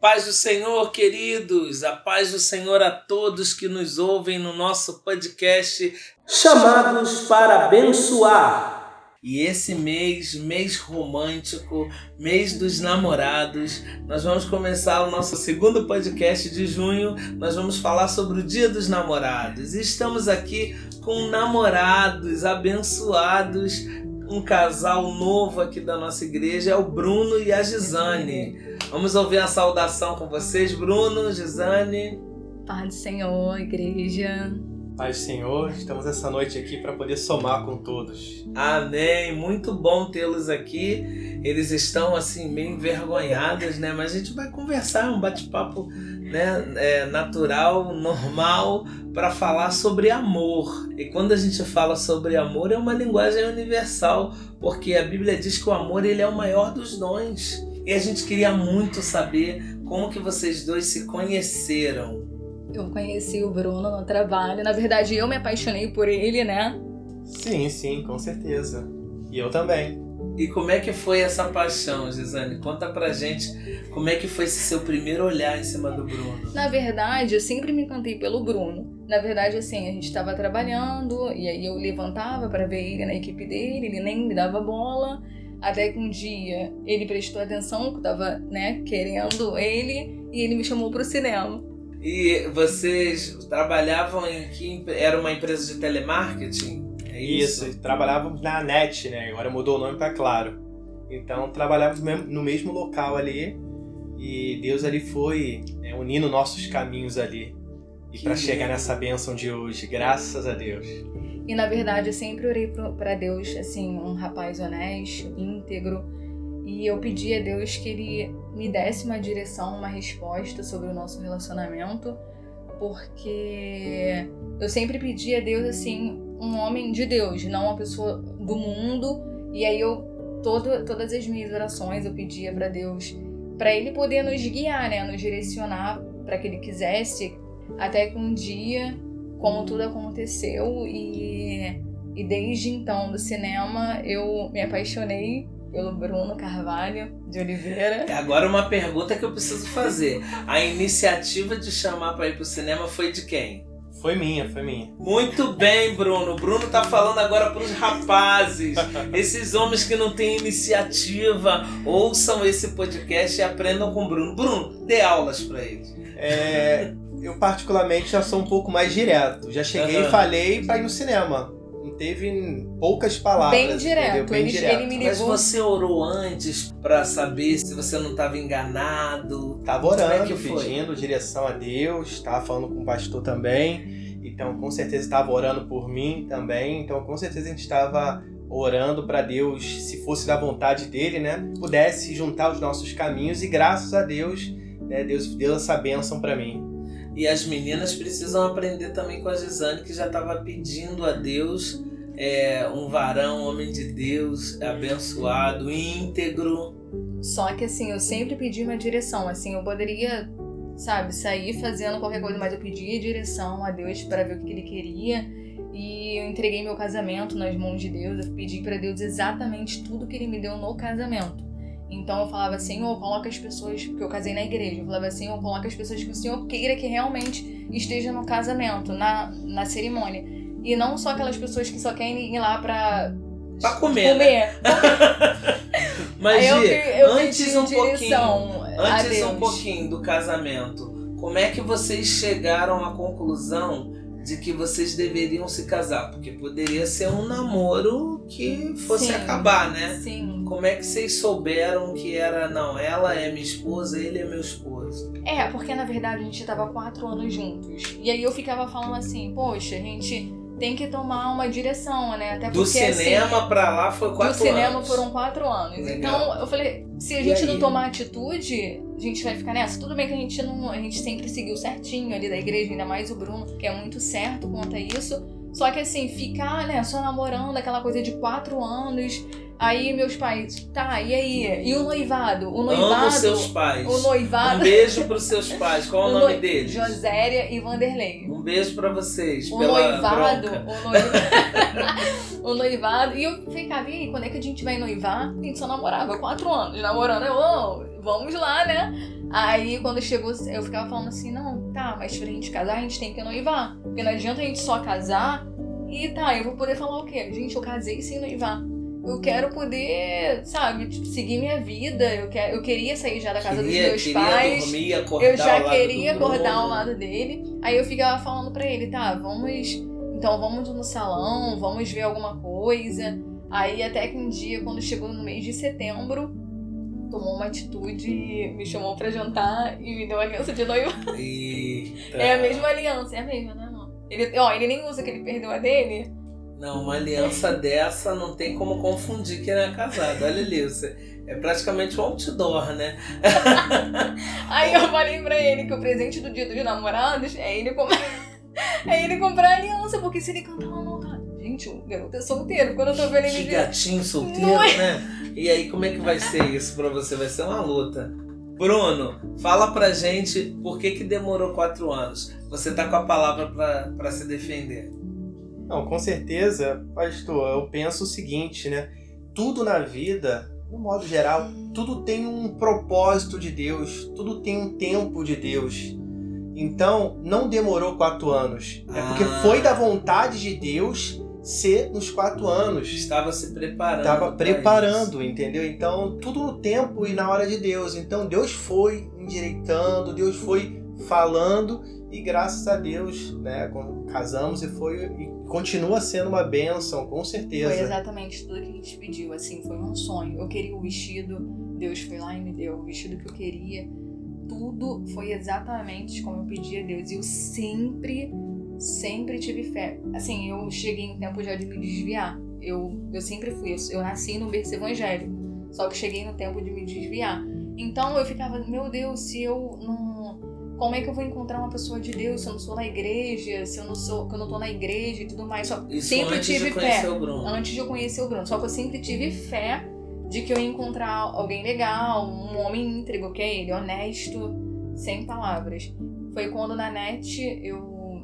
Paz do Senhor, queridos, a paz do Senhor a todos que nos ouvem no nosso podcast Chamados para Abençoar. E esse mês, mês romântico, mês dos namorados, nós vamos começar o nosso segundo podcast de junho. Nós vamos falar sobre o Dia dos Namorados. E estamos aqui com namorados abençoados um casal novo aqui da nossa igreja, é o Bruno e a Gisane. Vamos ouvir a saudação com vocês, Bruno, Gisane. Paz do Senhor, igreja. Paz do Senhor, estamos essa noite aqui para poder somar com todos. Amém. Muito bom tê-los aqui. Eles estão assim meio envergonhados, né? Mas a gente vai conversar, um bate-papo né, é, natural, normal, para falar sobre amor. E quando a gente fala sobre amor, é uma linguagem universal, porque a Bíblia diz que o amor ele é o maior dos dons. E a gente queria muito saber como que vocês dois se conheceram. Eu conheci o Bruno no trabalho. Na verdade, eu me apaixonei por ele, né? Sim, sim, com certeza. E eu também. E como é que foi essa paixão, Gisane? Conta pra gente como é que foi esse seu primeiro olhar em cima do Bruno. Na verdade, eu sempre me encantei pelo Bruno. Na verdade, assim, a gente estava trabalhando e aí eu levantava para ver ele na equipe dele, ele nem me dava bola. Até que um dia ele prestou atenção que eu tava, né, querendo ele e ele me chamou pro cinema. E vocês trabalhavam em que era uma empresa de telemarketing? É isso? isso, trabalhávamos na NET, né? Agora mudou o nome para Claro. Então trabalhávamos no mesmo local ali e Deus ali foi é, unindo nossos caminhos ali e para chegar nessa bênção de hoje, graças a Deus. E na verdade eu sempre orei para Deus assim, um rapaz honesto, íntegro, e eu pedi a Deus que ele me desse uma direção, uma resposta sobre o nosso relacionamento, porque eu sempre pedi a Deus assim, um homem de Deus, não uma pessoa do mundo. E aí eu todo, todas as minhas orações eu pedia para Deus para ele poder nos guiar, né, nos direcionar para que ele quisesse, até que um dia, como tudo aconteceu e e desde então do cinema eu me apaixonei pelo Bruno Carvalho de Oliveira. Agora uma pergunta que eu preciso fazer. A iniciativa de chamar para ir pro cinema foi de quem? Foi minha, foi minha. Muito bem, Bruno. O Bruno tá falando agora pros rapazes. Esses homens que não têm iniciativa, ouçam esse podcast e aprendam com o Bruno. Bruno, dê aulas para eles. É, eu particularmente já sou um pouco mais direto. Já cheguei uhum. e falei para ir no cinema teve poucas palavras. Bem direto. Bem ele, direto. ele me ligou. Mas você orou antes para saber se você não estava enganado? Tava orando, é pedindo direção a Deus, estava falando com o pastor também. Então, com certeza estava orando por mim também. Então, com certeza a gente estava orando para Deus, se fosse da vontade dele, né, pudesse juntar os nossos caminhos e graças a Deus, né, Deus deu essa bênção para mim. E as meninas precisam aprender também com a Gisane, que já estava pedindo a Deus é, um varão, homem de Deus, abençoado, íntegro. Só que assim, eu sempre pedi uma direção. Assim, eu poderia, sabe, sair fazendo qualquer coisa, mas eu pedi direção a Deus para ver o que ele queria. E eu entreguei meu casamento nas mãos de Deus. Eu pedi para Deus exatamente tudo que ele me deu no casamento. Então eu falava, Senhor, coloca as pessoas, porque eu casei na igreja, eu falava, Senhor, coloca as pessoas que o Senhor queira que realmente estejam no casamento, na, na cerimônia. E não só aquelas pessoas que só querem ir lá pra. Pra comer. Né? comer. Né? Mas, eu, eu antes um pouquinho. Antes um pouquinho do casamento, como é que vocês chegaram à conclusão de que vocês deveriam se casar, porque poderia ser um namoro que fosse sim, acabar, né? Sim. Como é que vocês souberam que era, não, ela é minha esposa, ele é meu esposo? É, porque na verdade a gente tava quatro anos juntos. E aí eu ficava falando assim, poxa, a gente tem que tomar uma direção, né? Até do porque, assim, cinema assim, pra lá foi quatro anos. Do cinema foram quatro anos. Legal. Então eu falei, se a gente não tomar atitude, a gente vai ficar nessa. Tudo bem que a gente não. A gente sempre seguiu certinho ali da igreja, ainda mais o Bruno, que é muito certo quanto a isso. Só que assim, ficar, né, só namorando aquela coisa de quatro anos Aí meus pais, tá, e aí? E o noivado? O noivado. Amo seus pais. O noivado. Um beijo pros seus pais. Qual o, o nome no... deles? Joséria e Vanderlei. Um beijo para vocês. O noivado. O, noiv... o noivado. E eu ficava, e aí, quando é que a gente vai noivar? A gente só namorava quatro anos namorando. Eu, oh, vamos lá, né? Aí quando chegou, eu ficava falando assim, não, tá, mas pra gente casar, a gente tem que noivar. Porque não adianta a gente só casar e tá, eu vou poder falar o quê? Gente, eu casei sem noivar. Eu quero poder, sabe, tipo, seguir minha vida. Eu, quer, eu queria sair já da casa Queria- dos meus pais. dormir, Eu já queria acordar ao lado dele. Aí eu ficava falando pra ele, tá, vamos. Então vamos no salão, vamos ver alguma coisa. Aí até que um dia, quando chegou no mês de setembro, tomou uma atitude, me chamou pra jantar e me deu a aliança de noiva. Eita. É a mesma aliança, é a mesma, né, amor? Ele, ó, ele nem usa que ele perdeu a dele. Não, uma aliança dessa não tem como confundir quem não é casado. Olha ali, você é praticamente um outdoor, né? Aí eu falei pra ele que o presente do dia dos namorados é ele comprar. é ele comprar a aliança, porque se ele cantar não tá. Gente, o garoto é solteiro. Quando eu tô vendo Que ele. gatinho solteiro, é? né? E aí, como é que vai ser isso pra você? Vai ser uma luta. Bruno, fala pra gente por que que demorou quatro anos. Você tá com a palavra pra, pra se defender. Não, com certeza, pastor, eu penso o seguinte, né? Tudo na vida, no modo geral, tudo tem um propósito de Deus, tudo tem um tempo de Deus. Então, não demorou quatro anos. É porque Ah. foi da vontade de Deus ser nos quatro anos. Estava se preparando. Estava preparando, entendeu? Então, tudo no tempo e na hora de Deus. Então, Deus foi endireitando, Deus foi falando e graças a Deus, né, casamos e foi e continua sendo uma bênção, com certeza. Foi exatamente tudo que a gente pediu, assim, foi um sonho. Eu queria o vestido, Deus foi lá e me deu o vestido que eu queria. Tudo foi exatamente como eu pedi a Deus. E eu sempre, sempre tive fé. Assim, eu cheguei em tempo já de me desviar. Eu, eu sempre fui, eu, nasci no berço evangélico. Só que cheguei no tempo de me desviar. Então eu ficava, meu Deus, se eu não. Como é que eu vou encontrar uma pessoa de Deus se eu não sou na igreja, se eu não sou, que eu não tô na igreja e tudo mais? Só Isso sempre antes tive de fé o Bruno. antes de eu conhecer o Bruno. Só que eu sempre tive fé de que eu ia encontrar alguém legal, um homem íntegro, que é ele, honesto, sem palavras. Foi quando na net eu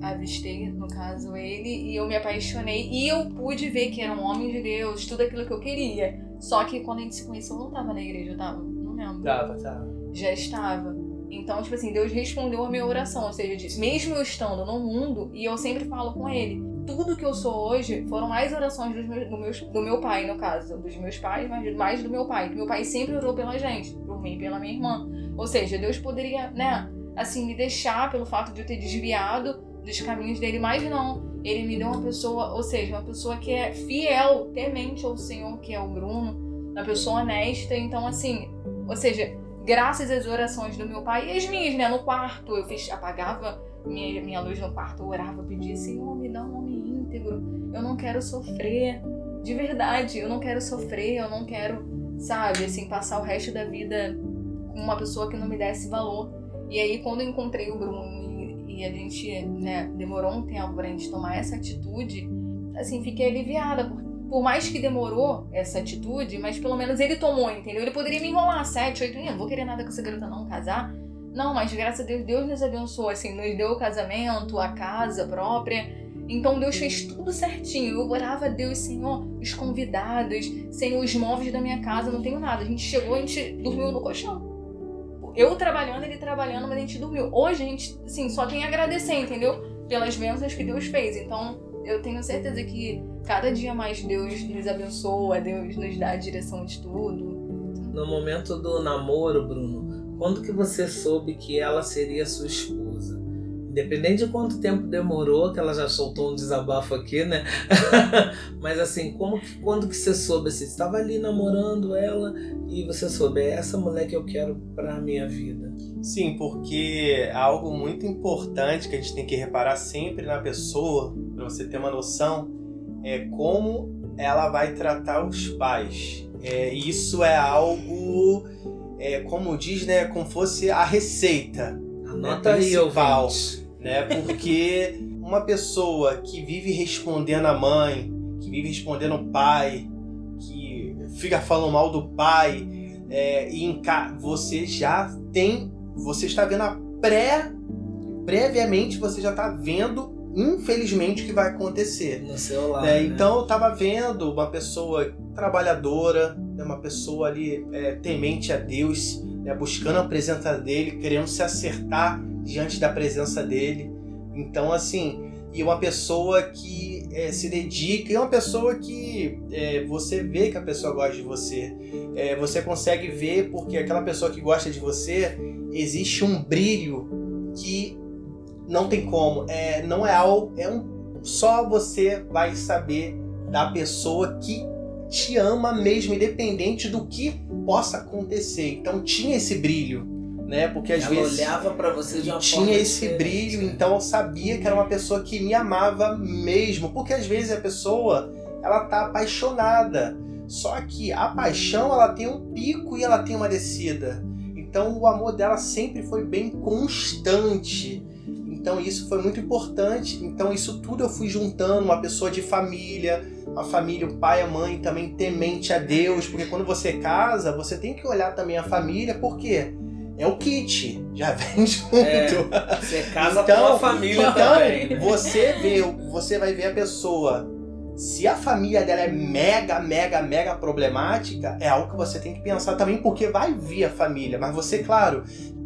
avistei, no caso, ele, e eu me apaixonei. E eu pude ver que era um homem de Deus, tudo aquilo que eu queria. Só que quando a gente se conheceu, eu não tava na igreja, eu tava? Não lembro Tava, tava. já estava. Então, tipo assim, Deus respondeu a minha oração. Ou seja, de- mesmo eu estando no mundo, e eu sempre falo com Ele, tudo que eu sou hoje foram mais orações dos meus, do, meus- do meu pai, no caso. Dos meus pais, mas mais do meu pai. Meu pai sempre orou pela gente, por mim e pela minha irmã. Ou seja, Deus poderia, né, assim, me deixar pelo fato de eu ter desviado dos caminhos dele, mas não. Ele me deu uma pessoa, ou seja, uma pessoa que é fiel, temente ao Senhor, que é o Bruno, uma pessoa honesta. Então, assim, ou seja, graças às orações do meu pai e as minhas, né? No quarto, eu fiz, apagava minha, minha luz no quarto, orava, pedia, Senhor, me dá um homem íntegro. Eu não quero sofrer. De verdade, eu não quero sofrer, eu não quero, sabe, assim, passar o resto da vida com uma pessoa que não me desse valor. E aí, quando eu encontrei o Bruno e, e a gente, né, demorou um tempo pra gente tomar essa atitude, assim, fiquei aliviada, porque por mais que demorou essa atitude, mas pelo menos ele tomou, entendeu? Ele poderia me enrolar sete, oito não vou querer nada com essa garota não, casar. Não, mas graças a Deus, Deus nos abençoou, assim, nos deu o casamento, a casa própria. Então Deus fez tudo certinho. Eu orava a Deus, Senhor, os convidados, Senhor, os móveis da minha casa, não tenho nada. A gente chegou, a gente dormiu no colchão. Eu trabalhando, ele trabalhando, mas a gente dormiu. Hoje a gente, assim, só tem a agradecer, entendeu? Pelas bênçãos que Deus fez. Então, eu tenho certeza que cada dia mais Deus nos abençoa, Deus nos dá a direção de tudo. No momento do namoro, Bruno, quando que você soube que ela seria sua esposa? Independente de quanto tempo demorou, que ela já soltou um desabafo aqui, né? Mas assim, como que, quando que você soube? Assim, você estava ali namorando ela e você soube, é essa mulher que eu quero pra minha vida. Sim, porque é algo muito importante que a gente tem que reparar sempre na pessoa, para você ter uma noção, é como ela vai tratar os pais. É, isso é algo, é, como diz, né, como fosse a receita, Anota aí, principal. ouvinte. né? Porque uma pessoa que vive respondendo a mãe, que vive respondendo o pai, que fica falando mal do pai, é, e em ca- você já tem, você está vendo a pré, previamente você já está vendo, infelizmente, que vai acontecer. No seu lado. né? né? Então eu estava vendo uma pessoa trabalhadora, né? uma pessoa ali é, temente a Deus, né, buscando a presença dele, querendo se acertar diante da presença dele. Então, assim, e uma pessoa que é, se dedica, e uma pessoa que é, você vê que a pessoa gosta de você. É, você consegue ver porque aquela pessoa que gosta de você existe um brilho que não tem como. É, não é algo. É um, só você vai saber da pessoa que te ama mesmo, independente do que possa acontecer. Então tinha esse brilho, né? Porque às Ela vezes olhava para você de uma tinha esse brilho, né? então eu sabia que era uma pessoa que me amava mesmo, porque às vezes a pessoa ela tá apaixonada, só que a paixão ela tem um pico e ela tem uma descida. Então o amor dela sempre foi bem constante. Então isso foi muito importante. Então isso tudo eu fui juntando uma pessoa de família, a família, o pai, a mãe também temente a Deus, porque quando você casa, você tem que olhar também a família, porque é o kit, já vem junto. É, Você casa Então- com a família Então, também. você vê, você vai ver a pessoa. Se a família dela é mega, mega, mega problemática, é algo que você tem que pensar também, porque vai vir a família. Mas você, claro,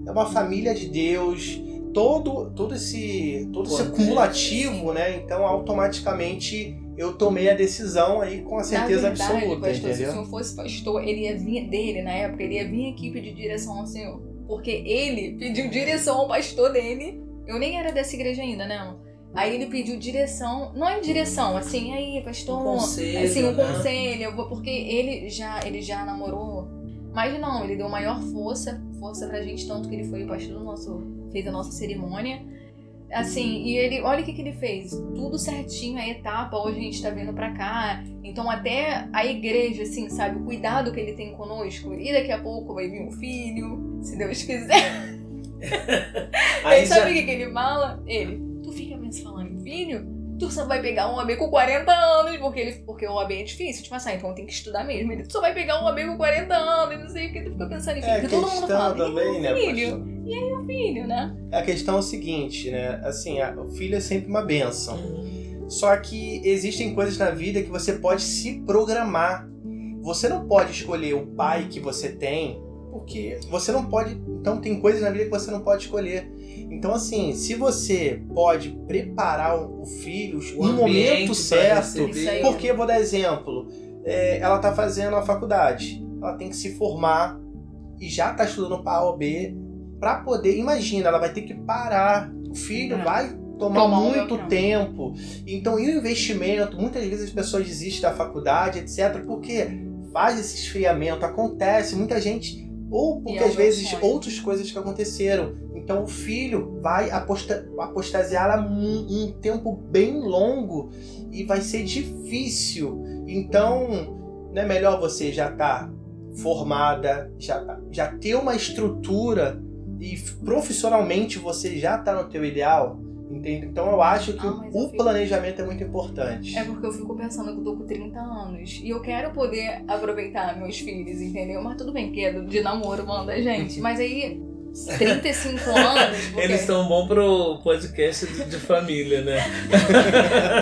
é uma família de Deus, todo, todo esse, todo esse acumulativo, né? Então, automaticamente eu tomei a decisão aí com a certeza verdade, absoluta, pastor, se o entendeu? senhor fosse pastor, ele ia vir dele na época, ele ia vir aqui pedir direção ao senhor. Porque ele pediu direção ao pastor dele. Eu nem era dessa igreja ainda, né? Aí ele pediu direção, não é direção, assim, aí, pastor, Um conselho, assim, um né? conselho, porque ele já, ele já namorou. Mas não, ele deu maior força, força pra gente, tanto que ele foi o pastor do nosso, fez a nossa cerimônia. Assim, e ele, olha o que, que ele fez, tudo certinho, a etapa, hoje a gente tá vindo pra cá, então até a igreja, assim, sabe, o cuidado que ele tem conosco, e daqui a pouco vai vir um filho, se Deus quiser. Aí sabe já- o que, que ele fala? Ele, tu fica me falando em filho? Tu só vai pegar um AB com 40 anos, porque, ele, porque o AB é difícil de passar, então tem que estudar mesmo. Ele, tu só vai pegar um AB com 40 anos, e não sei o que, tu fica pensando em filho. É a porque todo mundo questão fala, também, "Ih, né, filho, pastor? filho, né? A questão é o seguinte, né? Assim, a- o filho é sempre uma benção. Só que existem coisas na vida que você pode se programar. Você não pode escolher o pai que você tem, porque você não pode. Então, tem coisas na vida que você não pode escolher. Então, assim, se você pode preparar o filho O no momento certo. Porque, vou dar exemplo, é, ela tá fazendo a faculdade, ela tem que se formar e já tá estudando para A ou B para poder. Imagina, ela vai ter que parar. O filho É. vai tomar um muito tempo. Então, e o investimento? Muitas vezes as pessoas desistem da faculdade, etc., porque faz esse esfriamento, acontece, muita gente. Ou porque é às vezes sonho. outras coisas que aconteceram. Então o filho vai aposta apostasiar um, um tempo bem longo e vai ser difícil. Então, não é melhor você já estar formada, já, tá- já ter uma estrutura e profissionalmente você já está no teu ideal? Entende? Então eu acho que Ah, o- fico- planejamento é muito importante. É porque eu fico pensando que eu tô com 30 anos e eu quero poder aproveitar meus filhos, entendeu? Mas tudo bem, que é de namoro, manda gente. Mas aí, 35 anos. Porque... Eles estão bons pro podcast de, família, né?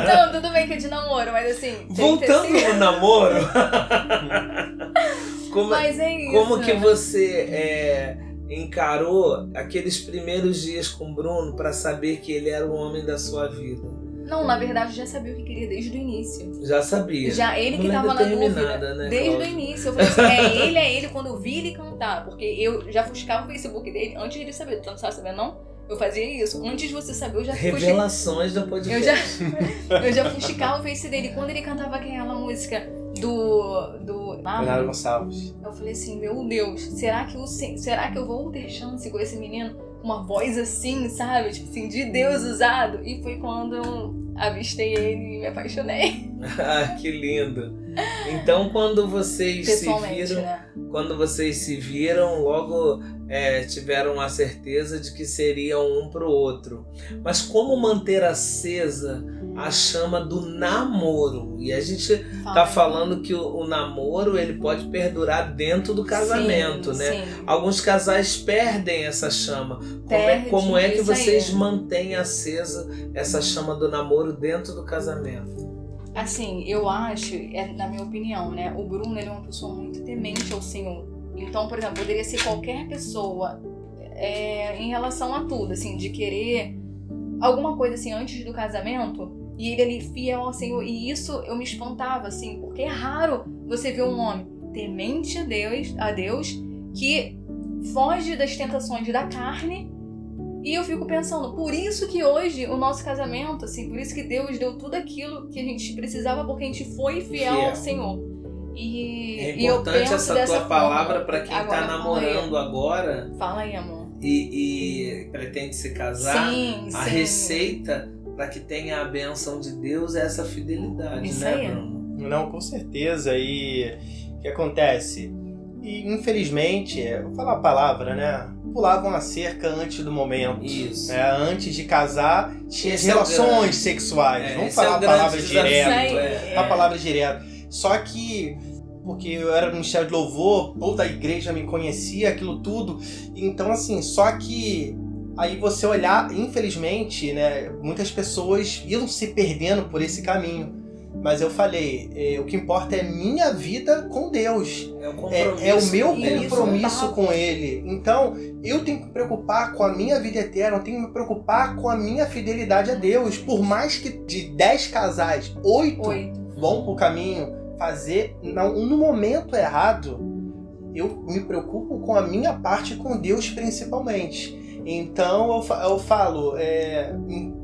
Não, tudo bem que é de namoro, mas assim. 35 Voltando no namoro. como, Mas é isso. como que você é, encarou aqueles primeiros dias com o Bruno pra saber que ele era o homem da sua vida? Não, na verdade, eu já sabia o que queria desde o início. Já sabia. Já ele que Mulher tava na dúvida. né, desde o início. Eu falei assim, é ele, é ele, quando eu vi ele cantar. Porque eu já fuscava o Facebook dele antes de ele saber. Tu não sabe saber, não? Eu fazia isso. Antes de você saber, eu já fuxi- Revelações do podcast. Eu já, eu já fuxicava o Face dele. Quando ele cantava aquela música do. do Leonardo Gonçalves. eu falei assim, meu Deus, será que, eu, será que eu vou ter chance com esse menino? Uma voz assim, sabe? Tipo assim, de Deus usado. E foi quando eu avistei ele e me apaixonei. Ah, que lindo. Então, quando vocês se viram, né? quando vocês se viram, logo é, tiveram a certeza de que seriam um pro outro. Mas como manter acesa a chama do namoro? E a gente tá falando que o, o namoro ele pode perdurar dentro do casamento, Sim, né? sim. Alguns casais perdem essa chama. Como é, como é que isso aí. vocês mantêm acesa essa chama do namoro dentro do casamento? Assim, eu acho, é, na minha opinião, né? O Bruno ele é uma pessoa muito temente ao Senhor. Então, por exemplo, poderia ser qualquer pessoa é, em relação a tudo, assim, de querer alguma coisa assim antes do casamento e ele ali fiel ao Senhor. E isso eu me espantava, assim, porque é raro você ver um homem temente a Deus, a Deus que foge das tentações da carne. E eu fico pensando, por isso que hoje o nosso casamento, assim, por isso que Deus deu tudo aquilo que a gente precisava, porque a gente foi fiel, fiel. ao Senhor. E, é importante essa tua palavra para quem está namorando agora. Fala aí, amor. E, e pretende se casar. Sim, a sim. receita para que tenha a benção de Deus é essa fidelidade, Isso né, aí. Bruno? Não, com certeza. E o que acontece? E infelizmente, vou falar a palavra, né? Pulavam a cerca antes do momento. Isso. Né? Antes de casar, tinha esse relações é sexuais. É, Vamos falar é a palavra direto. É. A palavra direto. Só que porque eu era Ministério de Louvor, toda a igreja me conhecia, aquilo tudo. Então, assim, só que aí você olhar, infelizmente, né, muitas pessoas iam se perdendo por esse caminho. Mas eu falei, é, o que importa é minha vida com Deus. É o, é, é o meu compromisso com Ele. Então, eu tenho que me preocupar com a minha vida eterna, eu tenho que me preocupar com a minha fidelidade a Deus. Por mais que de 10 casais, 8, vão pro caminho fazer não, no momento errado, eu me preocupo com a minha parte com Deus principalmente. Então eu, eu falo, é,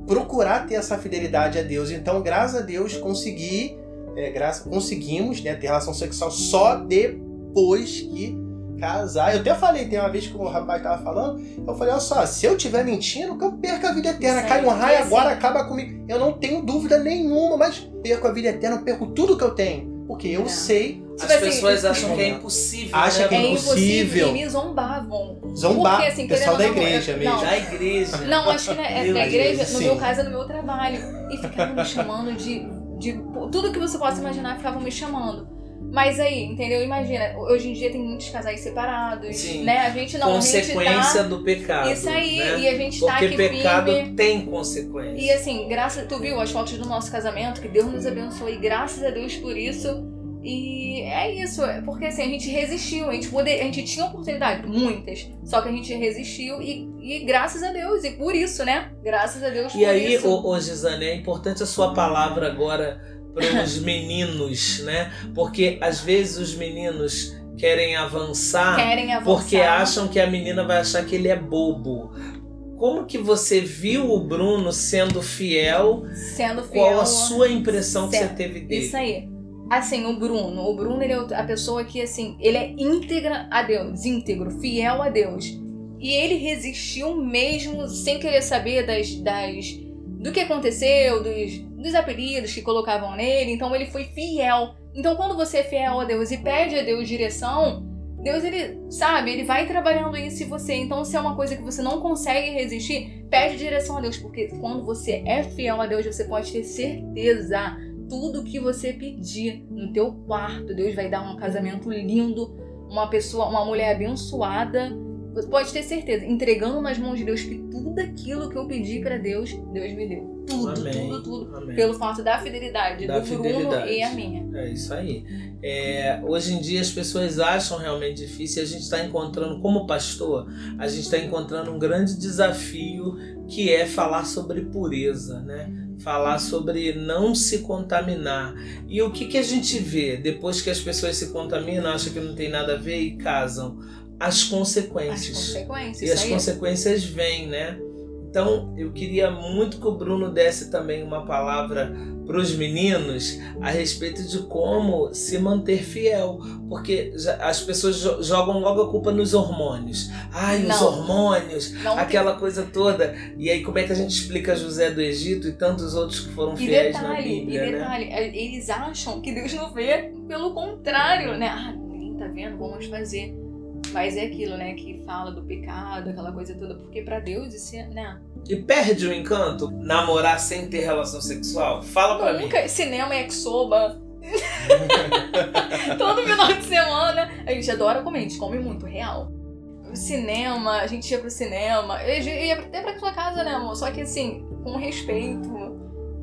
procurar ter essa fidelidade a Deus. Então, graças a Deus, consegui, é, conseguimos né, ter relação sexual só depois que casar. Eu até falei, tem uma vez que o rapaz tava falando, eu falei, olha só, se eu tiver mentindo, que eu perco a vida eterna. Cai um raio agora, acaba comigo. Eu não tenho dúvida nenhuma, mas perco a vida eterna, eu perco tudo que eu tenho. Porque eu é. sei as tipo assim, pessoas acham que é impossível. Acham né? que é, é impossível. E me zombavam. Zombar. Porque, assim, pessoal da igreja mesmo. Não, da igreja. Não, acho que é, da igreja, no meu caso, é no meu trabalho. E ficavam me chamando de, de. Tudo que você possa imaginar, ficavam me chamando. Mas aí, entendeu? Imagina, hoje em dia tem muitos casais separados, Sim. né? A gente não Consequência tá... do pecado. Isso aí, né? e a gente Porque tá aqui Porque pecado firme. tem consequência. E assim, graças, tu viu as fotos do nosso casamento, que Deus nos abençoe, graças a Deus por isso. E é isso, é porque assim, a gente resistiu, a gente, poder, a gente tinha oportunidade, muitas, só que a gente resistiu e, e graças a Deus, e por isso, né? Graças a Deus e aí, isso. Ô, ô Gisane, é importante a sua palavra agora para os meninos, né? Porque às vezes os meninos querem avançar, querem avançar porque acham que a menina vai achar que ele é bobo. Como que você viu o Bruno sendo fiel? Sendo fiel. Qual a sua impressão certo. que você teve dele? Isso aí assim, o Bruno, o Bruno ele é a pessoa que assim, ele é íntegra a Deus, íntegro, fiel a Deus. E ele resistiu mesmo sem querer saber das, das do que aconteceu, dos, dos apelidos que colocavam nele. Então ele foi fiel. Então quando você é fiel a Deus e pede a Deus direção, Deus ele sabe, ele vai trabalhando isso em você. Então se é uma coisa que você não consegue resistir, pede direção a Deus, porque quando você é fiel a Deus, você pode ter certeza tudo que você pedir no teu quarto. Deus vai dar um casamento lindo, uma pessoa, uma mulher abençoada. Você pode ter certeza, entregando nas mãos de Deus que tudo aquilo que eu pedi para Deus, Deus me deu. Tudo, Amém. tudo, tudo. Amém. Pelo fato da fidelidade da do fidelidade. Bruno e a minha. É isso aí. É, hoje em dia as pessoas acham realmente difícil. A gente está encontrando, como pastor, a gente está encontrando um grande desafio que é falar sobre pureza, né? Falar sobre não se contaminar. E o que, que a gente vê depois que as pessoas se contaminam, acham que não tem nada a ver e casam? As consequências. As consequências. E as aí. consequências vêm, né? Então, eu queria muito que o Bruno desse também uma palavra para os meninos a respeito de como se manter fiel, porque as pessoas jogam logo a culpa nos hormônios. Ai, não. os hormônios, não aquela tem... coisa toda. E aí como é que a gente explica José do Egito e tantos outros que foram fiéis detalhe, na Bíblia, E detalhe, né? eles acham que Deus não vê, pelo contrário, né? Ah, ninguém tá vendo, vamos fazer. Mas é aquilo, né, que fala do pecado, aquela coisa toda, porque para Deus isso é, né? E perde o encanto namorar sem ter relação sexual? Fala pra Nunca. mim. Cinema é soba. Todo final de semana a gente adora comer, a gente come muito, real. Cinema, a gente ia pro cinema, eu ia até pra sua casa, né, amor? Só que assim, com respeito.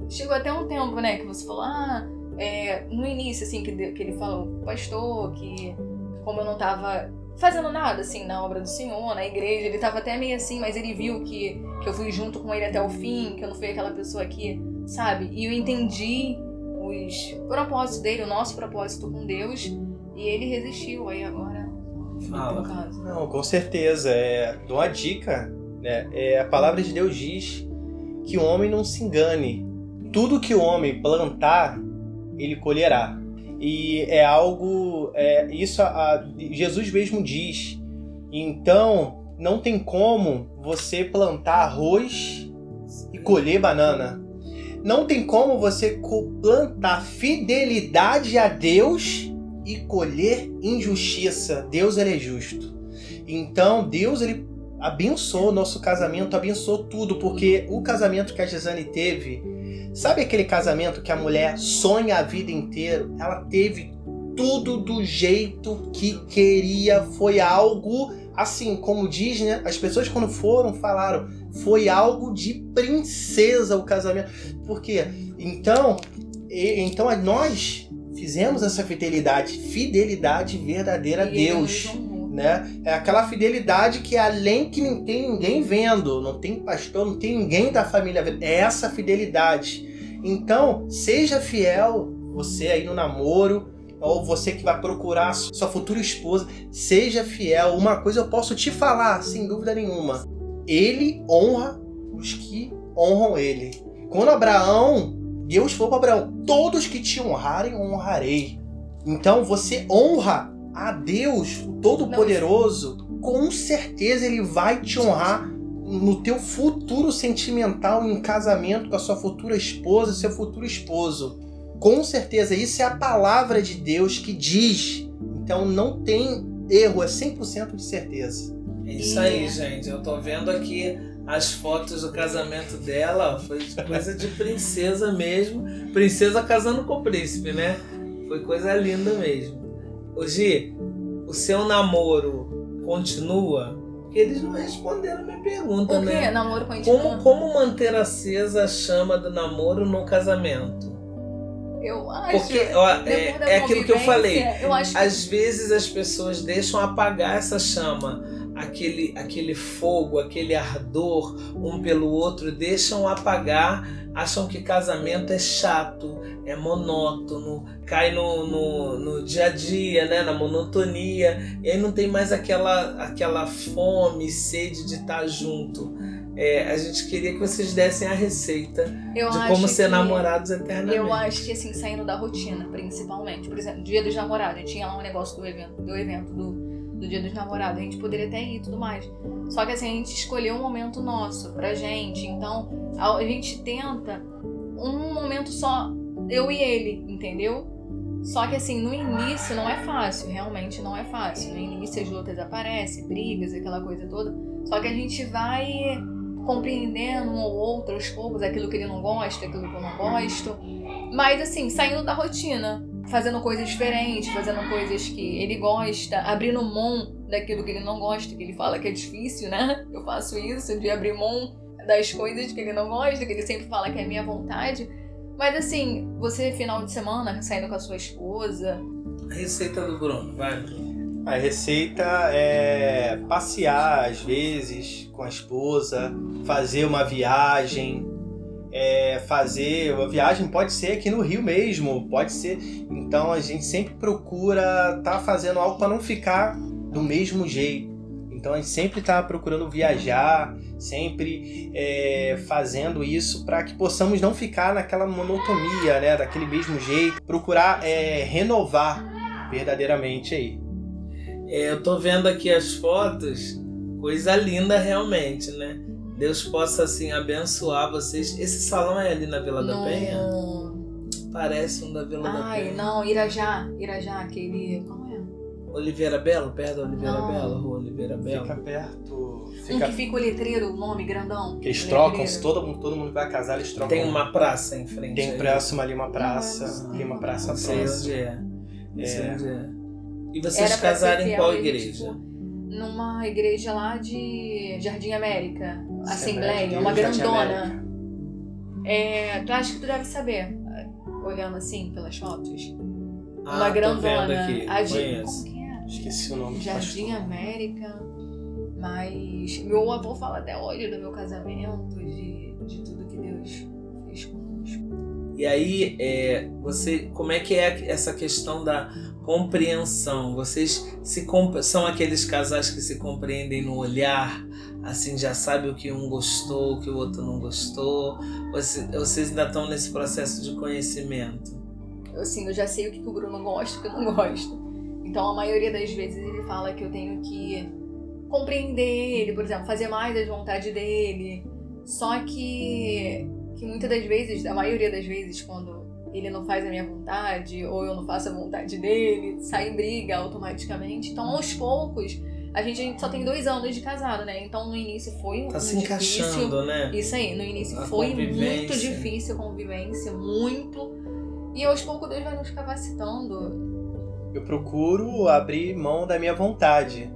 Chegou até um tempo, né, que você falou, ah, é, no início, assim, que, que ele falou, pastor, que como eu não tava fazendo nada, assim, na obra do Senhor, na igreja. Ele tava até meio assim, mas ele viu que, que eu fui junto com ele até o fim, que eu não fui aquela pessoa que, sabe? E eu entendi os propósitos dele, o nosso propósito com Deus, e ele resistiu. Aí agora. Fala. no caso. Não, com certeza. É, dou uma dica. Né? É, a palavra de Deus diz que o homem não se engane. Tudo que o homem plantar, ele colherá. E é algo. É, isso a, a- Jesus mesmo diz. Então, não tem como você plantar arroz e colher banana. Não tem como você plantar fidelidade a Deus e colher injustiça. Deus ele é justo. Então, Deus ele abençoou nosso casamento, abençoou tudo, porque o casamento que a Gisane teve, sabe aquele casamento que a mulher sonha a vida inteira? Ela teve tudo do jeito que queria, foi algo assim, como diz, né? As pessoas quando foram falaram, foi algo de princesa o casamento. Por quê? Então, e- então nós fizemos essa fidelidade, fidelidade verdadeira a Deus né? É aquela fidelidade que é além que não tem ninguém vendo, não tem pastor, não tem ninguém da família vendo. É essa fidelidade. Então, seja fiel, você aí no namoro, ou você que vai procurar sua futura esposa, seja fiel. Uma coisa eu posso te falar, sem dúvida nenhuma. Ele honra os que honram ele. Quando Abraão, Deus falou para Abraão: Todos que te honrarem, honrarei. Então você honra a Deus, o Todo-Poderoso, com certeza ele vai te honrar no teu futuro sentimental em casamento com a sua futura esposa, seu futuro esposo. Com certeza, isso é a palavra de Deus que diz. Então não tem erro, é 100% de certeza. É isso aí, gente. Eu tô vendo aqui as fotos do casamento dela. Foi coisa de princesa mesmo. Princesa casando com o príncipe, né? Foi coisa linda mesmo. Gi, o seu namoro continua? Eles não responderam a minha pergunta, O quê? né? Namoro continua? Como, como manter acesa a chama do namoro no casamento? Eu acho. Porque ó, é, é aquilo que eu falei. Eu Às vezes as pessoas deixam apagar essa chama, aquele, aquele fogo, aquele ardor um pelo outro, deixam apagar, acham que casamento é chato, é monótono, cai no, no, no dia a dia, né? na monotonia, e aí não tem mais aquela, aquela fome, sede de estar junto. É, a gente queria que vocês dessem a receita eu de como ser que- namorados eternamente. Eu acho que assim, saindo da rotina, principalmente. Por exemplo, dia dos namorados, tinha lá um negócio do evento, do evento do, do dia dos namorados, a gente poderia até ir e tudo mais. Só que assim, a gente escolheu um momento nosso pra gente. Então, a, gente tenta um momento só, eu e ele, entendeu? Só que assim, no início não é fácil, realmente não é fácil. No início as lutas aparecem, brigas, aquela coisa toda. Só que a gente vai compreendendo um ou outro aos poucos, aquilo que ele não gosta, aquilo que eu não gosto. Mas assim, saindo da rotina, fazendo coisas diferentes, fazendo coisas que ele gosta, abrindo mão daquilo que ele não gosta, que ele fala que é difícil, né? Eu faço isso, de abrir mão das coisas que ele não gosta, que ele sempre fala que é minha vontade. Mas assim, você final de semana saindo com a sua esposa, A receita do Bruno, vai. Bruno. A receita é passear às vezes com a esposa, fazer uma viagem, é, fazer uma viagem pode ser aqui no Rio mesmo, pode ser. Então a gente sempre procura estar fazendo algo para não ficar do mesmo jeito. Então a gente sempre está procurando viajar, sempre é, fazendo isso para que possamos não ficar naquela monotonia, né, daquele mesmo jeito. Procurar é, renovar verdadeiramente aí. É, eu tô vendo aqui as fotos, coisa linda realmente, né? Deus possa assim abençoar vocês. Esse salão é ali na Vila da Penha? Parece um da Vila da Ai, Penha. não, Irajá, Irajá, aquele... Como é? Oliveira Belo, perto da Oliveira Não. Belo, Rua Oliveira Belo. Fica perto. Um Fica... que fica o letreiro, o nome grandão. Que eles trocam, se todo, mundo- todo mundo vai casar, eles trocam. Tem uma praça em frente. Tem aí. próximo ali uma praça. Tem uma praça Não sei próxima. onde é. Não sei É. onde é. E vocês Era casaram em qual igreja? foi Numa igreja lá de Jardim América. Assembleia, de uma grandona. É, tu acha que tu deve saber, olhando assim pelas fotos. Ah, uma grandona. vendo aqui. A de-. Como que é? Esqueci o nome. Jardim América. Mas meu avô fala até hoje do meu casamento, de, de tudo que Deus fez conosco. E aí, é, você, como é que é essa questão da compreensão? Vocês se são aqueles casais que se compreendem no olhar, assim já sabe o que um gostou, o que o outro não gostou? Vocês, vocês ainda estão nesse processo de conhecimento? Assim, eu já sei o que o Bruno gosta o que eu não gosto. Então, a maioria das vezes ele fala que eu tenho que compreender ele, por exemplo, fazer mais da vontade dele. Só que, que muitas das vezes, a maioria das vezes, quando ele não faz a minha vontade ou eu não faço a vontade dele, sai em briga automaticamente. Então, aos poucos, a gente, a gente só tem dois anos de casado, né? Então, no início foi tá um se difícil. encaixando, né? Isso aí, no início a foi muito difícil a convivência, muito. E aos poucos Deus vai nos capacitando. Eu procuro abrir mão da minha vontade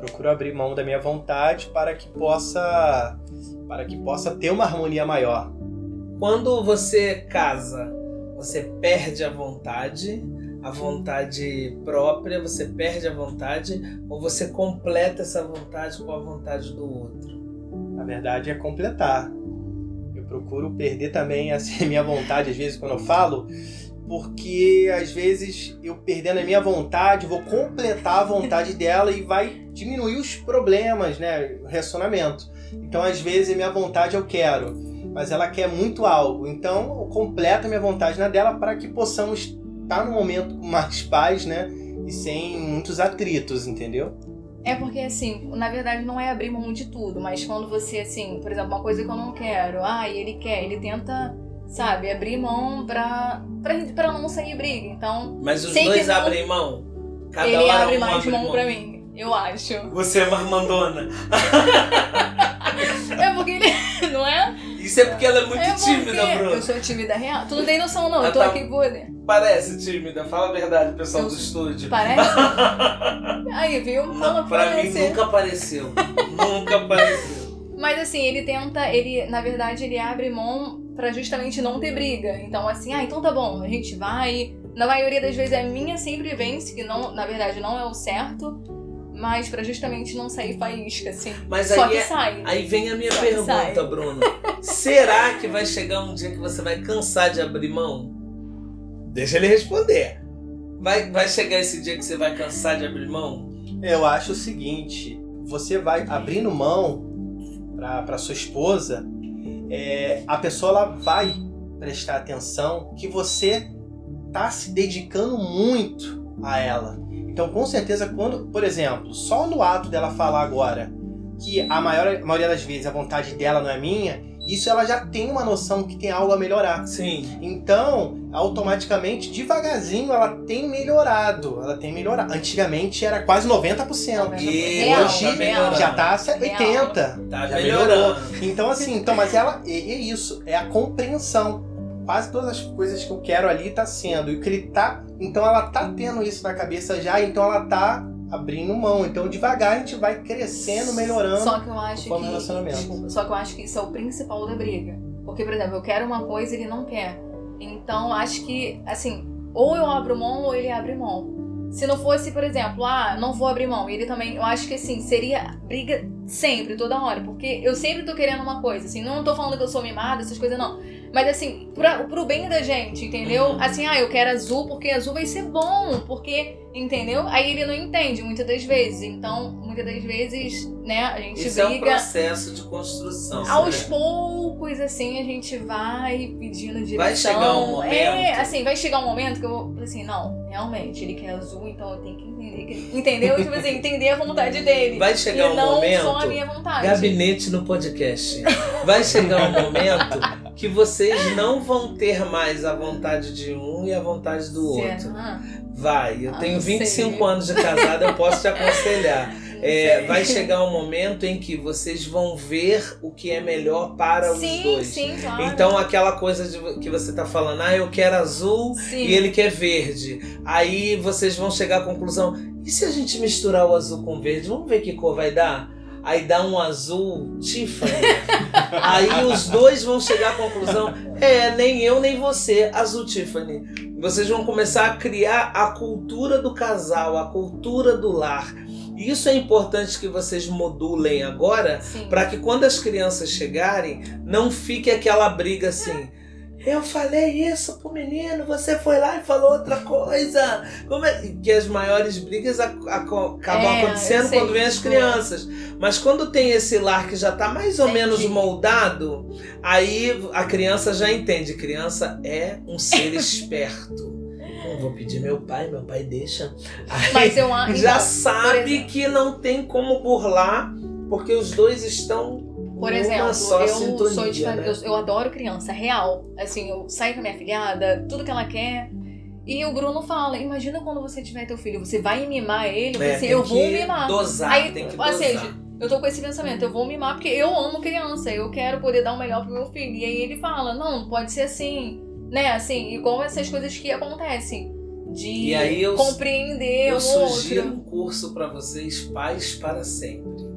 procuro abrir mão da minha vontade para que possa para que possa ter uma harmonia maior. Quando você casa, você perde a vontade, a vontade própria, você perde a vontade ou você completa essa vontade com a vontade do outro? Na verdade é completar. Eu procuro perder também assim, a minha vontade às vezes quando eu falo, porque às vezes eu perdendo a minha vontade, vou completar a vontade dela e vai diminuir os problemas, né? O relacionamento. Então, às vezes, a minha vontade eu quero, mas ela quer muito algo. Então, eu completo a minha vontade na dela para que possamos estar no momento com mais paz, né? E sem muitos atritos, entendeu? É porque, assim, na verdade não é abrir mão de tudo, mas quando você, assim, por exemplo, uma coisa que eu não quero, ah, e ele quer, ele tenta sabe, abrir mão pra, pra, pra não sair briga. Então. Mas os dois não, abrem mão? Cada ele abre um mais abre mão, mão pra mim, eu acho. Você é marmandona. é porque ele. Não é? Isso é porque ela é muito é tímida, Bruno. Eu sou tímida real. Tu não tem noção, não. eu tô tá... aqui por. Parece tímida. Fala a verdade, pessoal eu... do estúdio. Parece? Aí, viu? Fala pra mim nunca apareceu. nunca apareceu. Mas assim, ele tenta, ele, na verdade, ele abre mão para justamente não ter briga. Então, assim, ah, então tá bom, a gente vai. Na maioria das vezes é minha sempre vence, que não, na verdade não é o certo, mas para justamente não sair faísca, assim. Mas Só aí, que é, sai. aí vem a minha Só pergunta, Bruno. Será que vai chegar um dia que você vai cansar de abrir mão? Deixa ele responder. Vai, vai chegar esse dia que você vai cansar de abrir mão? Eu acho o seguinte: você vai abrindo mão para sua esposa é, a pessoa ela vai prestar atenção que você está se dedicando muito a ela. Então, com certeza, quando, por exemplo, só no ato dela falar agora que a, maior, a maioria das vezes a vontade dela não é minha, isso ela já tem uma noção que tem algo a melhorar. Sim. Então, automaticamente, devagarzinho, ela tem melhorado. Ela tem melhorado. Antigamente era quase 90%. E Real, hoje tá já tá 80%. Tá já melhorou. Então, assim, então, mas ela. É isso, é a compreensão. Quase todas as coisas que eu quero ali tá sendo. E o que ele tá. Então ela tá tendo isso na cabeça já, então ela tá abrindo mão. Então, devagar a gente vai crescendo, melhorando. Só que eu acho que. Desculpa, só que eu acho que isso é o principal da briga. Porque, por exemplo, eu quero uma coisa e ele não quer. Então, acho que, assim, ou eu abro mão ou ele abre mão. Se não fosse, por exemplo, ah, não vou abrir mão, e ele também, eu acho que assim, seria briga sempre, toda hora, porque eu sempre tô querendo uma coisa, assim, não tô falando que eu sou mimada, essas coisas não. Mas assim, pra, pro bem da gente, entendeu? Uhum. Assim, ah, eu quero azul porque azul vai ser bom, porque, entendeu? Aí ele não entende muitas das vezes. Então, muitas das vezes, né, a gente Isso briga. é um processo de construção. Aos né? poucos, assim, a gente vai pedindo direção. Vai chegar um momento. É, assim, vai chegar um momento que eu vou, assim, não, realmente, ele quer azul, então eu tenho que entender. Que, entendeu? tipo assim, entender a vontade dele. Vai chegar e um não momento. Só a minha vontade. Gabinete no podcast. Vai chegar um momento que vocês não vão ter mais a vontade de um e a vontade do outro. Vai, eu Ah, tenho não 25 sei. anos de casada, eu posso te aconselhar. É, vai chegar um momento em que vocês vão ver o que é melhor para os sim, dois. Sim, claro. Então aquela coisa de, que você tá falando, ah, eu quero azul Sim. e ele quer verde. Aí vocês vão chegar à conclusão, e se a gente misturar o azul com o verde? Vamos ver que cor vai dar? Aí dá um azul Tiffany. Aí os dois vão chegar à conclusão, é, nem eu nem você, azul Tiffany. Vocês vão começar a criar a cultura do casal, a cultura do lar. Isso é importante que vocês modulem agora, para que quando as crianças chegarem, não fique aquela briga assim. Eu falei isso pro menino, você foi lá e falou outra coisa. Como é? Que as maiores brigas acabam é, acontecendo quando vem as crianças. Mas quando tem esse lar que já tá mais ou Entendi. menos moldado, aí a criança já entende. Criança é um ser esperto. Não vou pedir meu pai, meu pai deixa. Aí Mas eu já então, sabe que não tem como burlar, porque os dois estão por exemplo, eu sintonia, sou de, né? eu, eu, adoro criança, real. Assim, eu saio com a minha filhada, tudo que ela quer. E o Bruno fala: imagina quando você tiver teu filho, você vai mimar ele, é, assim, eu vou mimar. Dosar, Aí, tem que dosar. Ou seja, eu tô com esse pensamento, eu vou mimar porque eu amo criança, eu quero poder dar o melhor pro meu filho. E aí ele fala: não, pode ser assim, né? Assim, igual essas coisas que acontecem. De eu, compreender eu sugiro outro. um curso para vocês, Pais para Sempre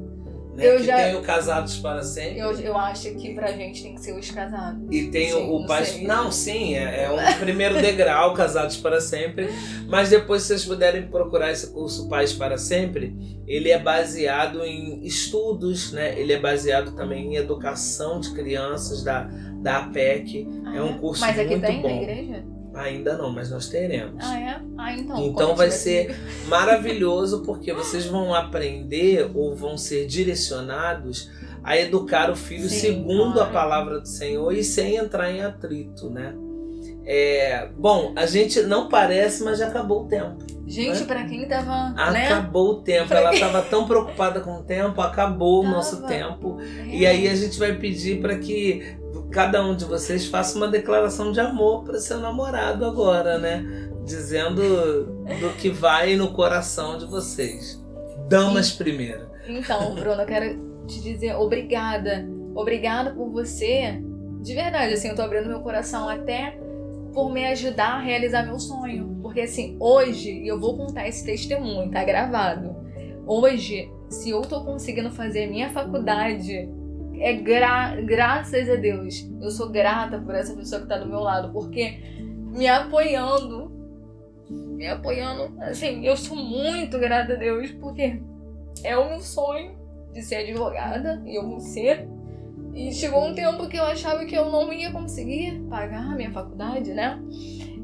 né? Eu que já... tem o Casados para Sempre. Eu, eu acho que pra gente tem que ser os casados. E tem sim, o, o Pais. Não, sim, é, é um primeiro degrau, Casados para Sempre. Mas depois, se vocês puderem procurar esse curso Pais para Sempre, ele é baseado em estudos, né? Ele é baseado também em educação de crianças da, da APEC. Ah, é um curso Mas aqui muito tem bom. na igreja? Ainda não, mas nós teremos. Ah, é? Ah, então. Então vai ser maravilhoso porque vocês vão aprender ou vão ser direcionados a educar o filho Sim, segundo a palavra do Senhor e sem entrar em atrito, né? É, bom, a gente não parece, mas já acabou o tempo. Gente, né? para quem tava. Né? Acabou o tempo. Pra Ela quem... tava tão preocupada com o tempo, acabou tava. o nosso tempo. É. E aí a gente vai pedir para que cada um de vocês faça uma declaração de amor para seu namorado agora, né? Dizendo do que vai no coração de vocês. Damas Sim. primeiro. Então, Bruno, eu quero te dizer obrigada. Obrigada por você. De verdade, assim, eu tô abrindo meu coração até por me ajudar a realizar meu sonho. Porque assim, hoje, e eu vou contar esse testemunho, tá gravado. Hoje, se eu tô conseguindo fazer minha faculdade é gra graças a Deus. Eu sou grata por essa pessoa que tá do meu lado, porque me apoiando, me apoiando, assim, eu sou muito grata a Deus, porque é o meu sonho de ser advogada e eu vou ser. E chegou um tempo que eu achava que eu não ia conseguir pagar a minha faculdade, né?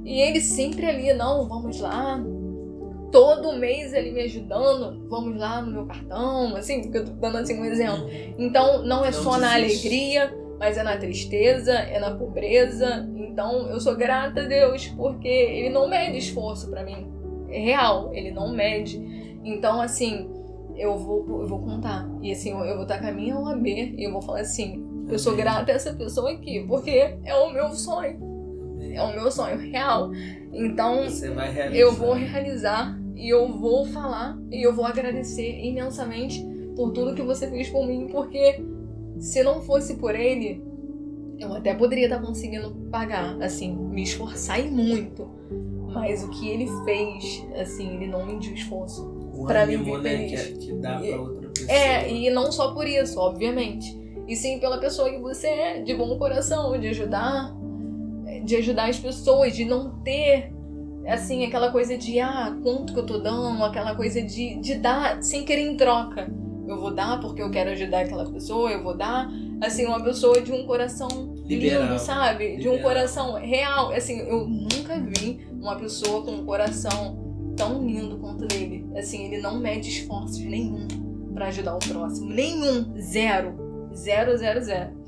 E ele sempre ali, não, vamos lá, todo mês ele me ajudando, vamos lá no meu cartão, assim, porque eu tô dando assim um exemplo. Então, não é não só desiste. na alegria, mas é na tristeza, é na pobreza. Então, eu sou grata a Deus porque ele não mede esforço para mim. É real, ele não mede. Então, assim, eu vou, eu vou contar. E assim, eu, vou estar com a minha OAB e eu vou falar assim: eu sou grata a essa pessoa aqui, porque é o meu sonho. É o meu sonho real. Então, eu vou realizar e eu vou falar e eu vou agradecer imensamente por tudo que você fez por mim, porque se não fosse por ele, eu até poderia estar conseguindo pagar, assim, me esforçar e muito. Mas o que ele fez, assim, ele não mediu esforço para mim né, feliz. Que, que dá pra outra pessoa. É, e não só por isso, obviamente. E sim pela pessoa que você é, de bom coração, de ajudar, de ajudar as pessoas, de não ter assim, aquela coisa de ah, quanto que eu tô dando, aquela coisa de, de dar sem querer em troca. Eu vou dar porque eu quero ajudar aquela pessoa, eu vou dar, assim, uma pessoa de um coração Liberal. lindo, sabe? Liberal. De um coração real. Assim, eu nunca vi uma pessoa com um coração tão lindo quanto dele. Assim, ele não mede esforços nenhum para ajudar o próximo. Nenhum. Zero. Zero, zero, zero.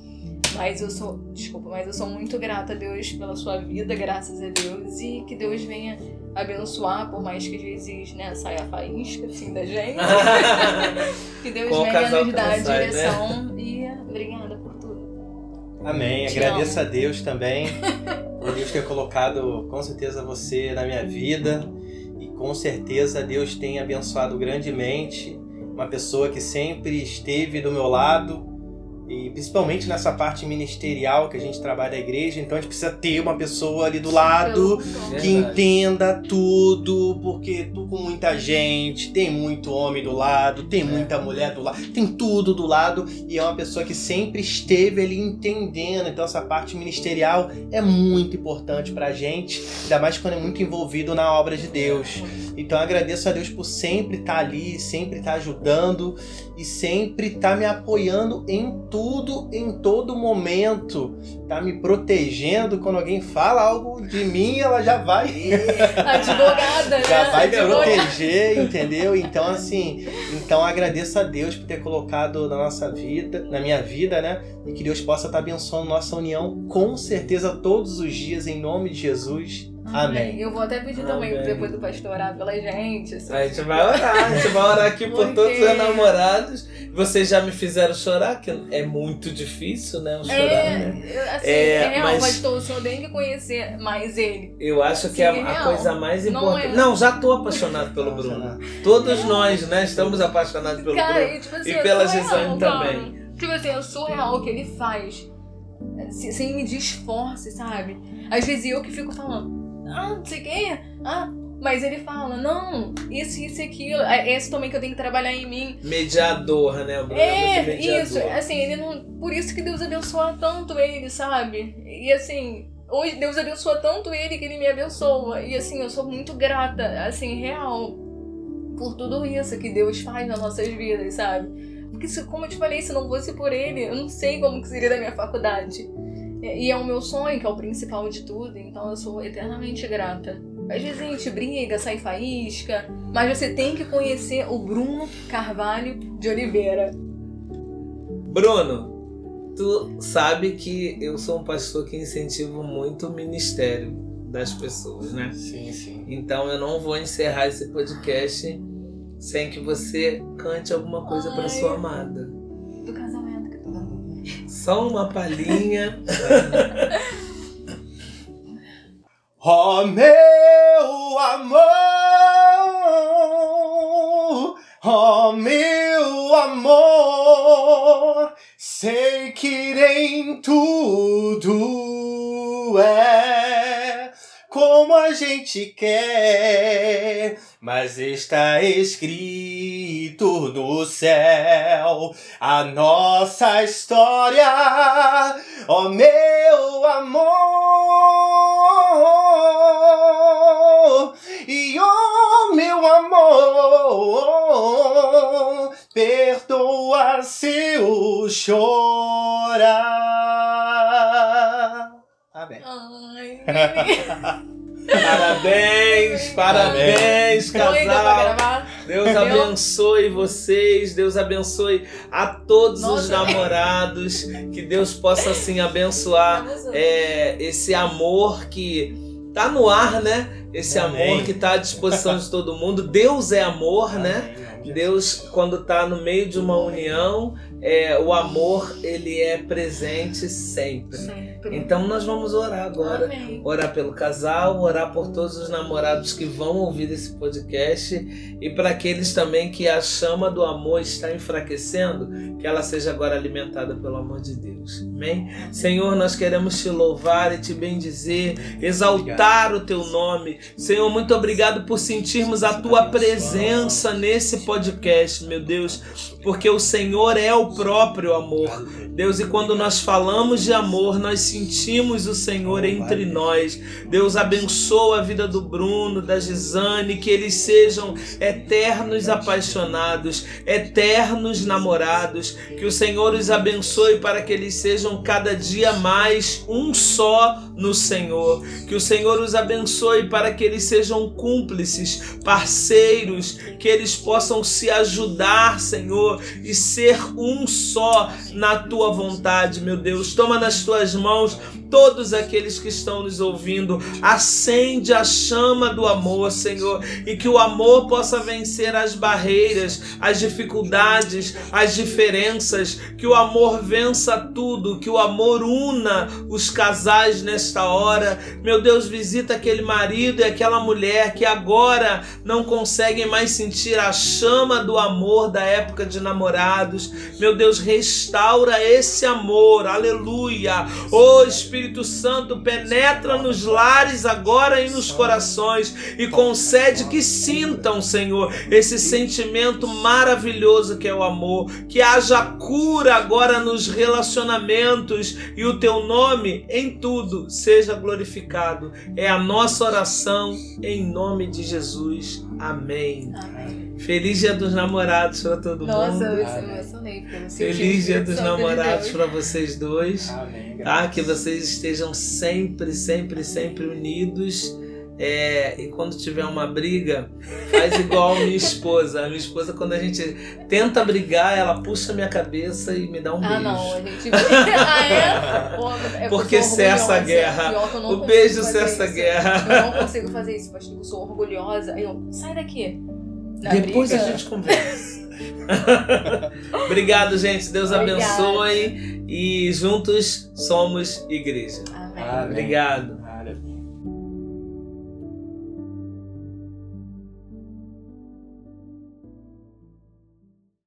Mas eu sou, desculpa, mas eu sou muito grata a Deus pela sua vida, graças a Deus, e que Deus venha abençoar, por mais que às vezes né, saia a faísca assim da gente. que Deus Com venha nos dar a né? direção né? e obrigada por tudo. Amém. Te Agradeço amo. a Deus também por Deus ter colocado com certeza você na minha vida e com certeza Deus tem abençoado grandemente uma pessoa que sempre esteve do meu lado e principalmente nessa parte ministerial que a gente trabalha na igreja, então a gente precisa ter uma pessoa ali do lado que entenda tudo, porque tu com muita gente, tem muito homem do lado, tem muita mulher do lado, tem tudo do lado e é uma pessoa que sempre esteve ali entendendo. Então essa parte ministerial é muito importante pra gente, ainda mais quando é muito envolvido na obra de Deus. Então eu agradeço a Deus por sempre estar ali, sempre estar ajudando e sempre estar me apoiando em tudo, em todo momento. Tá me protegendo quando alguém fala algo de mim, ela já vai. Advogada, né? Já vai me Advogada. proteger, entendeu? Então, assim, então agradeço a Deus por ter colocado na nossa vida, na minha vida, né? E que Deus possa estar abençoando nossa união, com certeza, todos os dias, em nome de Jesus. Amém. Eu vou até pedir também, Amém. depois do pastor orar pela gente. assim. A gente vai orar, a gente vai orar aqui por Porque- todos os namorados. Vocês já me fizeram chorar, que é muito difícil, né? o Chorar, né? É, eu- assim, É, é, real, mas- pastor, o senhor tem que conhecer mais ele. Eu acho que Sim, é é a coisa mais Não importante. é. Não, já tô apaixonado pelo Bruno. Todos nós, né? Estamos apaixonados pelo Cara, Bruno. e, tipo assim, E é pela Gisane cara. também. Tipo assim, é surreal o que ele faz. Se- Sem medir esforço, sabe? Às vezes eu que fico falando, ah, não sei o quê, ah. Mas ele fala, não, isso, isso e aquilo. É esse também que eu tenho que trabalhar em mim. Mediador, né? O é, É, isso. Assim, ele não. Por isso que Deus abençoa tanto ele, sabe? E assim, hoje Deus abençoa tanto ele que ele me abençoa. E assim, eu sou muito grata, assim, real, por tudo isso que Deus faz nas nossas vidas, sabe? Porque, se, como eu te falei, se não fosse por ele, eu não sei como que seria da minha faculdade. E é o meu sonho, que é o principal de tudo, então eu sou eternamente grata. Às vezes a gente briga, sai faísca, mas você tem que conhecer o Bruno Carvalho de Oliveira. Bruno, tu sabe que eu sou um pastor que incentivo muito o ministério das pessoas, né? Sim, sim. Então eu não vou encerrar esse podcast sem que você cante alguma coisa para sua amada. Só uma palhinha. Ó meu amor, ó meu amor, sei que nem tudo é a gente quer, mas está escrito no céu a nossa história, ó meu amor, e ó meu amor, perdoa se eu chorar. Amém. Ai, Parabéns, parabéns, casal. Deus Eu- abençoe vocês, Deus abençoe a todos os Nossa. namorados, que Deus possa assim abençoar é, esse amor que tá no ar, né? Esse Amém. amor que tá à disposição de todo mundo. Deus é amor, né? Amém. Deus, quando tá no meio de uma união, é, o amor ele é presente sempre. Sempre. Então nós vamos orar agora. Amém. Orar pelo casal, orar por todos os namorados que vão ouvir esse podcast e para aqueles também que a chama do amor está enfraquecendo, que ela seja agora alimentada pelo amor de Deus. Amém? Senhor, nós queremos te louvar e te bendizer, exaltar o teu nome. Senhor, muito obrigado por sentirmos a tua presença nesse podcast, meu Deus, porque o Senhor é o próprio amor. Deus, e quando nós falamos de amor, nós sentimos o Senhor entre nós. Deus abençoa a vida do Bruno, da Gisane, que eles sejam eternos apaixonados, eternos namorados. Que o Senhor os abençoe para que eles sejam cada dia mais um só no Senhor. Que o Senhor os abençoe para que eles sejam cúmplices, parceiros, que eles possam se ajudar, Senhor, e ser um só na tua vontade, meu Deus. Toma nas tuas mãos todos aqueles que estão nos ouvindo. Acende a chama do amor, Senhor, e que o amor possa vencer as barreiras, as dificuldades, as diferenças, que o amor vença tudo, que o amor una os casais nesta nesta hora. Meu Deus, visita aquele marido e aquela mulher que agora não conseguem mais sentir a chama do amor da época de namorados. Meu Deus, restaura esse amor. Aleluia. Oh Espírito Santo, penetra nos lares agora e nos corações e concede que sintam, Senhor, esse sentimento maravilhoso que é o amor, que haja cura agora nos relacionamentos e o teu nome em tudo seja glorificado. É a nossa oração em nome de Jesus. Amém. Amém. Feliz Dia dos Namorados para todo Nossa, mundo. eu me emocionei. Feliz Dia dos Namorados para vocês dois. Amém. Tá? Que vocês estejam sempre, sempre, sempre unidos. É, e quando tiver uma briga, faz igual a minha esposa. A minha esposa, quando a gente tenta brigar, ela puxa minha cabeça e me dá um Ah, beijo. não, a gente. ah, é? É Porque eu cessa a orgulhosa. guerra. Eu O beijo cessa a guerra. Eu não consigo fazer isso, pastor. Eu sou orgulhosa. Aí eu, sai daqui. Na Depois briga. a gente conversa. Obrigado, gente. Deus Obrigada. abençoe. E juntos somos igreja. Amém. Amém. Obrigado.